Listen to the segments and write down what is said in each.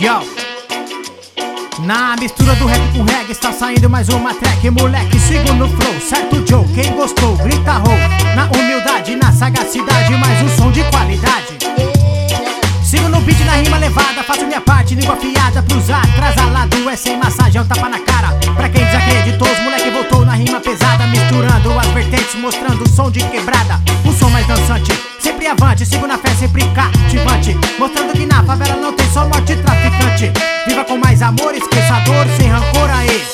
Yo! Na mistura do rap com reggae está saindo mais uma track Moleque, sigo no flow, certo Joe? Quem gostou, grita ho. Na humildade, na sagacidade, mais um som de qualidade. Sigo no beat, na rima levada, faço minha parte Língua afiada pros atrasalados. É sem massagem, é um tapa na cara. Pra quem desacreditou, os moleque voltou na rima pesada Misturando mostrando o som de quebrada. Um som mais dançante, sempre avante Sigo na fé, sempre cativante. Mostrando que na favela não tem só morte traficante. Viva com mais amor, esqueça dor Sem rancor aí,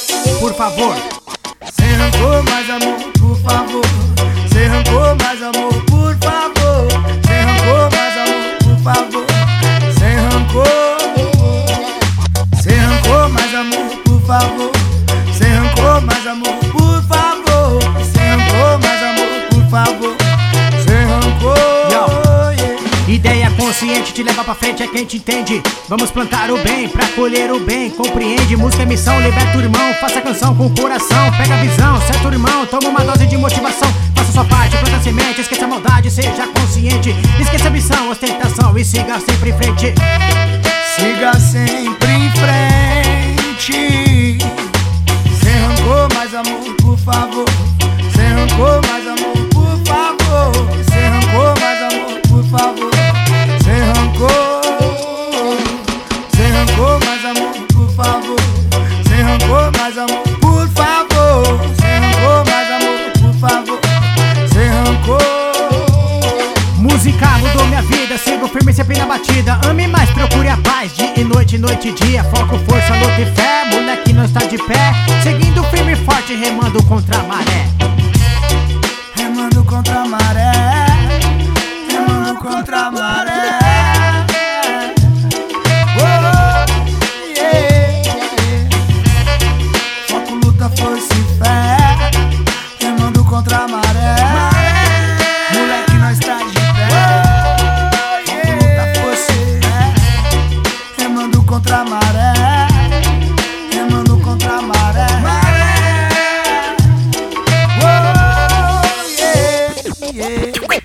por favor consciente te leva pra frente, é quem te entende. Vamos plantar o bem, pra colher o bem. Compreende, música é missão, liberta o irmão. Faça canção com o coração, pega a visão, certo irmão. Toma uma dose de motivação, faça sua parte, planta semente. Esqueça a maldade, seja consciente. Esqueça a missão, ostentação e siga sempre em frente. Siga sempre em frente Sem rancor, mais amor, por favor Sem rancor, mais batida, ame mais, procure a paz. Dia e noite, noite e dia, foco, força, luta e fé. Moleque não está de pé, seguindo firme e forte, remando contra a maré. Remando contra a maré, remando contra a maré. day.